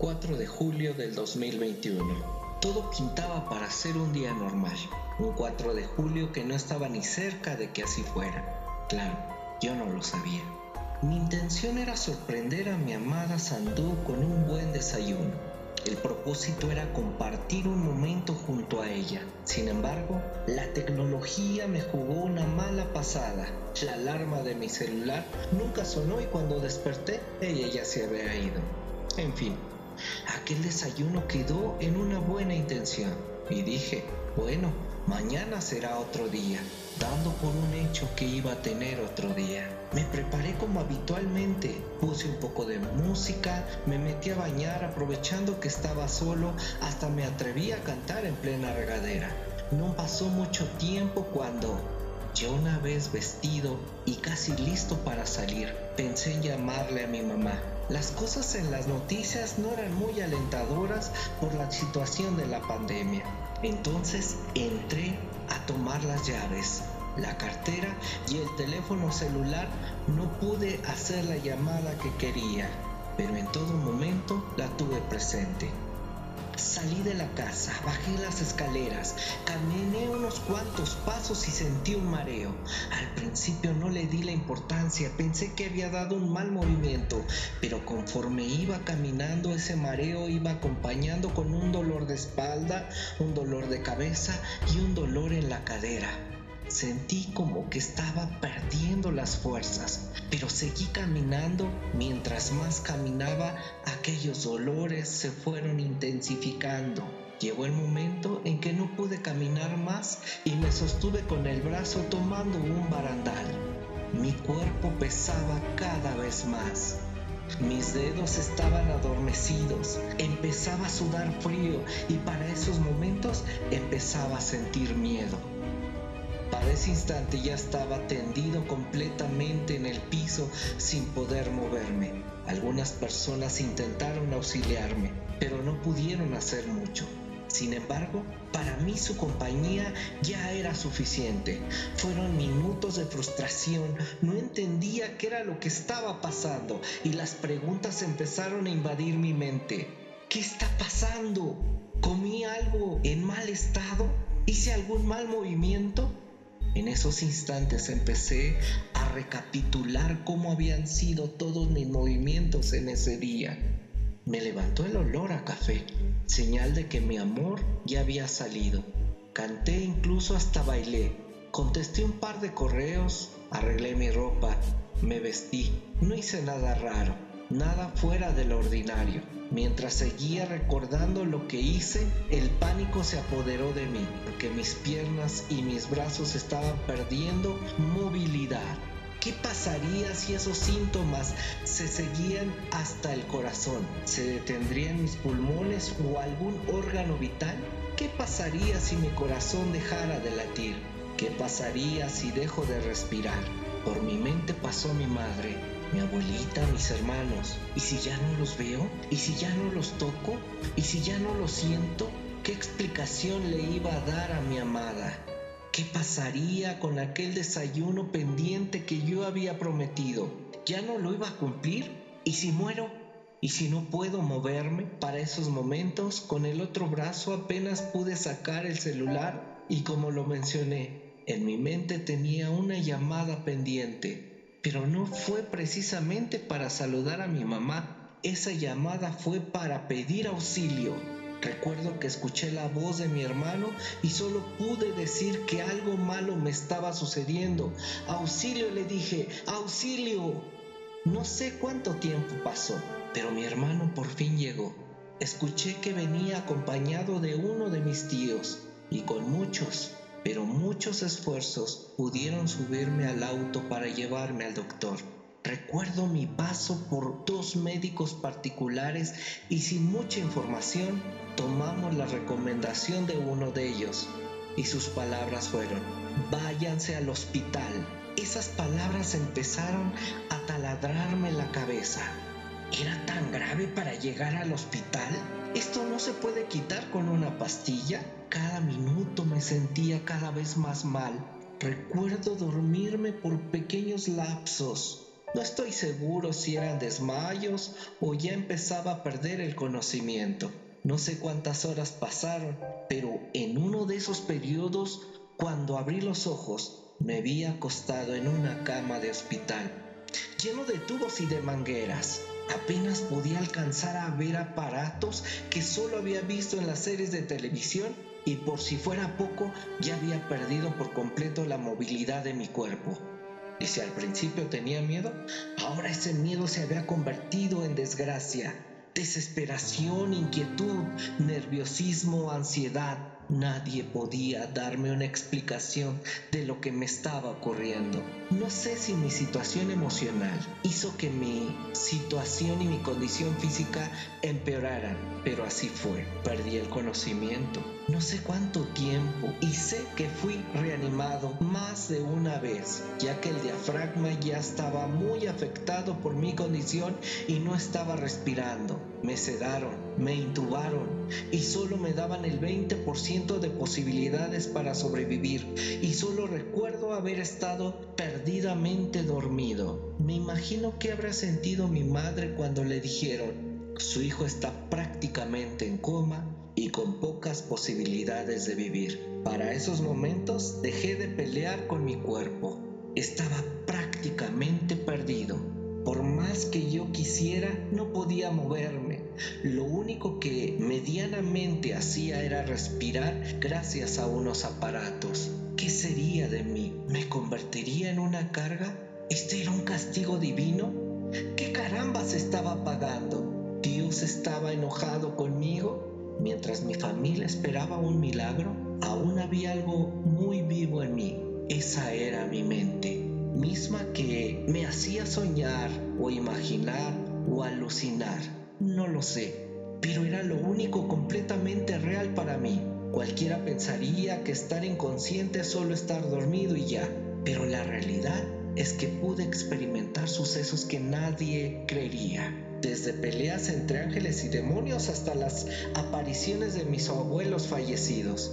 4 de julio del 2021. Todo pintaba para ser un día normal, un 4 de julio que no estaba ni cerca de que así fuera. Claro, yo no lo sabía. Mi intención era sorprender a mi amada Sandú con un buen desayuno. El propósito era compartir un momento junto a ella. Sin embargo, la tecnología me jugó una mala pasada. La alarma de mi celular nunca sonó y cuando desperté, ella ya se había ido. En fin, Aquel desayuno quedó en una buena intención y dije, bueno, mañana será otro día, dando por un hecho que iba a tener otro día. Me preparé como habitualmente, puse un poco de música, me metí a bañar aprovechando que estaba solo, hasta me atreví a cantar en plena regadera. No pasó mucho tiempo cuando, yo una vez vestido y casi listo para salir, pensé en llamarle a mi mamá las cosas en las noticias no eran muy alentadoras por la situación de la pandemia. Entonces entré a tomar las llaves, la cartera y el teléfono celular. No pude hacer la llamada que quería, pero en todo momento la tuve presente. Salí de la casa, bajé las escaleras, caminé unos cuantos pasos y sentí un mareo. Al principio no le di la importancia, pensé que había dado un mal movimiento, pero conforme iba caminando ese mareo iba acompañando con un dolor de espalda, un dolor de cabeza y un dolor en la cadera. Sentí como que estaba perdiendo las fuerzas, pero seguí caminando. Mientras más caminaba, aquellos dolores se fueron intensificando. Llegó el momento en que no pude caminar más y me sostuve con el brazo tomando un barandal. Mi cuerpo pesaba cada vez más. Mis dedos estaban adormecidos, empezaba a sudar frío y para esos momentos empezaba a sentir miedo. Para ese instante ya estaba tendido completamente en el piso sin poder moverme. Algunas personas intentaron auxiliarme, pero no pudieron hacer mucho. Sin embargo, para mí su compañía ya era suficiente. Fueron minutos de frustración, no entendía qué era lo que estaba pasando y las preguntas empezaron a invadir mi mente. ¿Qué está pasando? ¿Comí algo en mal estado? ¿Hice algún mal movimiento? En esos instantes empecé a recapitular cómo habían sido todos mis movimientos en ese día. Me levantó el olor a café, señal de que mi amor ya había salido. Canté incluso hasta bailé. Contesté un par de correos, arreglé mi ropa, me vestí. No hice nada raro, nada fuera de lo ordinario. Mientras seguía recordando lo que hice, el pánico se apoderó de mí, porque mis piernas y mis brazos estaban perdiendo movilidad. ¿Qué pasaría si esos síntomas se seguían hasta el corazón? ¿Se detendrían mis pulmones o algún órgano vital? ¿Qué pasaría si mi corazón dejara de latir? ¿Qué pasaría si dejo de respirar? Por mi mente pasó mi madre, mi abuelita, mis hermanos. ¿Y si ya no los veo? ¿Y si ya no los toco? ¿Y si ya no los siento? ¿Qué explicación le iba a dar a mi amada? ¿Qué pasaría con aquel desayuno pendiente que yo había prometido? ¿Ya no lo iba a cumplir? ¿Y si muero? ¿Y si no puedo moverme? Para esos momentos, con el otro brazo apenas pude sacar el celular y como lo mencioné, en mi mente tenía una llamada pendiente pero no fue precisamente para saludar a mi mamá, esa llamada fue para pedir auxilio. Recuerdo que escuché la voz de mi hermano y solo pude decir que algo malo me estaba sucediendo. Auxilio le dije, auxilio. No sé cuánto tiempo pasó, pero mi hermano por fin llegó. Escuché que venía acompañado de uno de mis tíos y con muchos, pero muchos esfuerzos pudieron subirme al auto para llevarme al doctor. Recuerdo mi paso por dos médicos particulares y sin mucha información tomamos la recomendación de uno de ellos y sus palabras fueron, váyanse al hospital. Esas palabras empezaron a taladrarme la cabeza. ¿Era tan grave para llegar al hospital? ¿Esto no se puede quitar con una pastilla? Cada minuto me sentía cada vez más mal. Recuerdo dormirme por pequeños lapsos. No estoy seguro si eran desmayos o ya empezaba a perder el conocimiento. No sé cuántas horas pasaron, pero en uno de esos periodos, cuando abrí los ojos, me vi acostado en una cama de hospital, lleno de tubos y de mangueras. Apenas podía alcanzar a ver aparatos que solo había visto en las series de televisión y por si fuera poco ya había perdido por completo la movilidad de mi cuerpo. Y si al principio tenía miedo, ahora ese miedo se había convertido en desgracia desesperación, inquietud, nerviosismo, ansiedad. Nadie podía darme una explicación de lo que me estaba ocurriendo. No sé si mi situación emocional hizo que mi situación y mi condición física empeoraran, pero así fue. Perdí el conocimiento. No sé cuánto tiempo y sé que fui reanimado más de una vez, ya que el diafragma ya estaba muy afectado por mi condición y no estaba respirando. Me sedaron, me intubaron y solo me daban el 20% de posibilidades para sobrevivir y solo recuerdo haber estado perdidamente dormido. Me imagino que habrá sentido mi madre cuando le dijeron, su hijo está prácticamente en coma y con pocas posibilidades de vivir. Para esos momentos dejé de pelear con mi cuerpo. Estaba prácticamente perdido por más que yo quisiera, no podía moverme. Lo único que medianamente hacía era respirar gracias a unos aparatos. ¿Qué sería de mí? ¿Me convertiría en una carga? ¿Este era un castigo divino? ¿Qué carambas estaba pagando? ¿Dios estaba enojado conmigo? Mientras mi familia esperaba un milagro, aún había algo muy vivo en mí. Esa era mi mente misma que me hacía soñar o imaginar o alucinar. No lo sé, pero era lo único completamente real para mí. Cualquiera pensaría que estar inconsciente es solo estar dormido y ya, pero la realidad es que pude experimentar sucesos que nadie creería, desde peleas entre ángeles y demonios hasta las apariciones de mis abuelos fallecidos.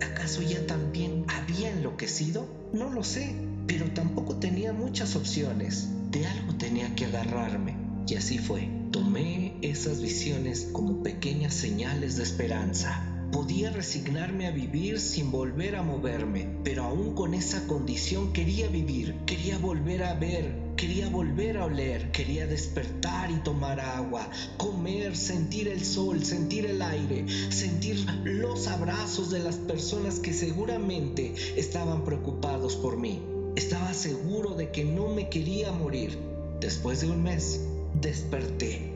¿Acaso ya también había enloquecido? No lo sé, pero tampoco tenía muchas opciones. De algo tenía que agarrarme. Y así fue. Tomé esas visiones como pequeñas señales de esperanza. Podía resignarme a vivir sin volver a moverme, pero aún con esa condición quería vivir, quería volver a ver, quería volver a oler, quería despertar y tomar agua, comer, sentir el sol, sentir el aire, sentir los abrazos de las personas que seguramente estaban preocupados por mí. Estaba seguro de que no me quería morir. Después de un mes, desperté,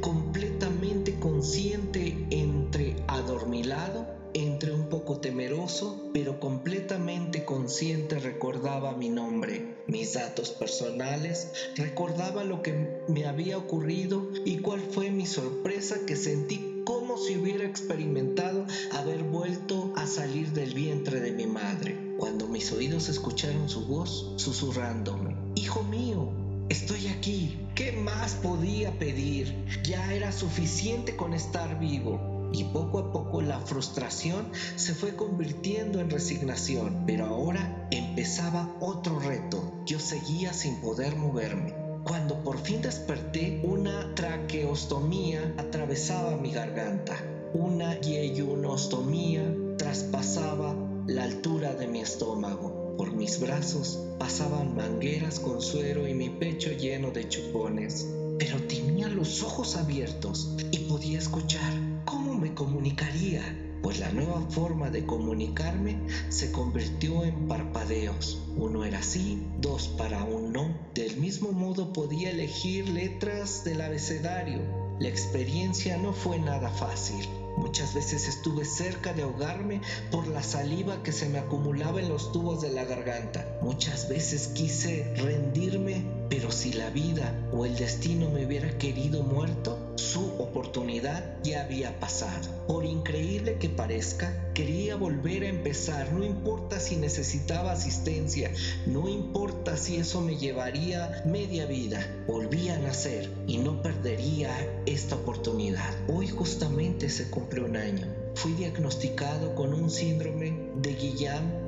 completamente consciente entre adormilado, entre un poco temeroso, pero completamente consciente recordaba mi nombre, mis datos personales, recordaba lo que me había ocurrido y cuál fue mi sorpresa que sentí como si hubiera experimentado haber vuelto a salir del vientre de mi madre cuando mis oídos escucharon su voz susurrándome, Hijo mío, estoy aquí, ¿qué más podía pedir? Ya era suficiente con estar vivo. Y poco a poco la frustración se fue convirtiendo en resignación, pero ahora empezaba otro reto. Yo seguía sin poder moverme. Cuando por fin desperté, una traqueostomía atravesaba mi garganta. Una yeyunostomía traspasaba la altura de mi estómago. Por mis brazos pasaban mangueras con suero y mi pecho lleno de chupones. Pero tenía los ojos abiertos y podía escuchar. ¿Cómo me comunicaría? Pues la nueva forma de comunicarme se convirtió en parpadeos. Uno era sí, dos para un no. Del mismo modo podía elegir letras del abecedario. La experiencia no fue nada fácil. Muchas veces estuve cerca de ahogarme por la saliva que se me acumulaba en los tubos de la garganta. Muchas veces quise rendirme, pero si la vida o el destino me hubiera querido muerto, su oportunidad ya había pasado. Por increíble que parezca, quería volver a empezar, no importa si necesitaba asistencia, no importa si eso me llevaría media vida, volví a nacer y no perdería esta oportunidad. Hoy justamente se cumple un año. Fui diagnosticado con un síndrome de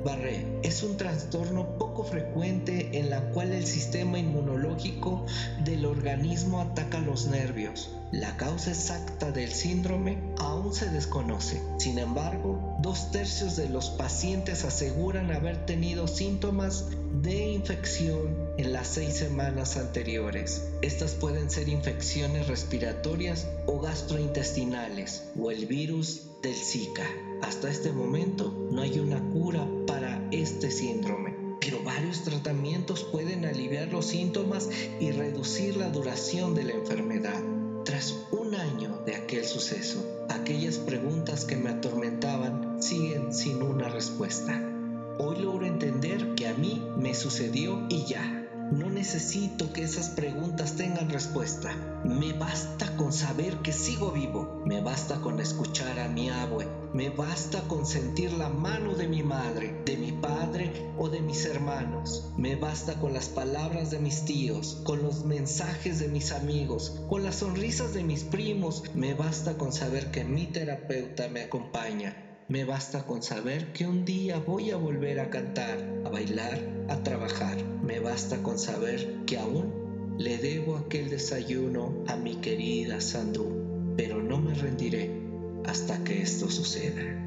Guillain-Barré es un trastorno poco frecuente en la cual el sistema inmunológico del organismo ataca los nervios. La causa exacta del síndrome aún se desconoce. Sin embargo, dos tercios de los pacientes aseguran haber tenido síntomas de infección en las seis semanas anteriores. Estas pueden ser infecciones respiratorias o gastrointestinales o el virus del Zika. Hasta este momento no hay una este síndrome, pero varios tratamientos pueden aliviar los síntomas y reducir la duración de la enfermedad. Tras un año de aquel suceso, aquellas preguntas que me atormentaban siguen sin una respuesta. Hoy logro entender que a mí me sucedió y ya. No necesito que esas preguntas tengan respuesta. Me basta con saber que sigo vivo. Me basta con escuchar a mi abue. Me basta con sentir la mano de mi madre, de mi padre o de mis hermanos. Me basta con las palabras de mis tíos, con los mensajes de mis amigos, con las sonrisas de mis primos. Me basta con saber que mi terapeuta me acompaña me basta con saber que un día voy a volver a cantar, a bailar, a trabajar. Me basta con saber que aún le debo aquel desayuno a mi querida Sandú, pero no me rendiré hasta que esto suceda.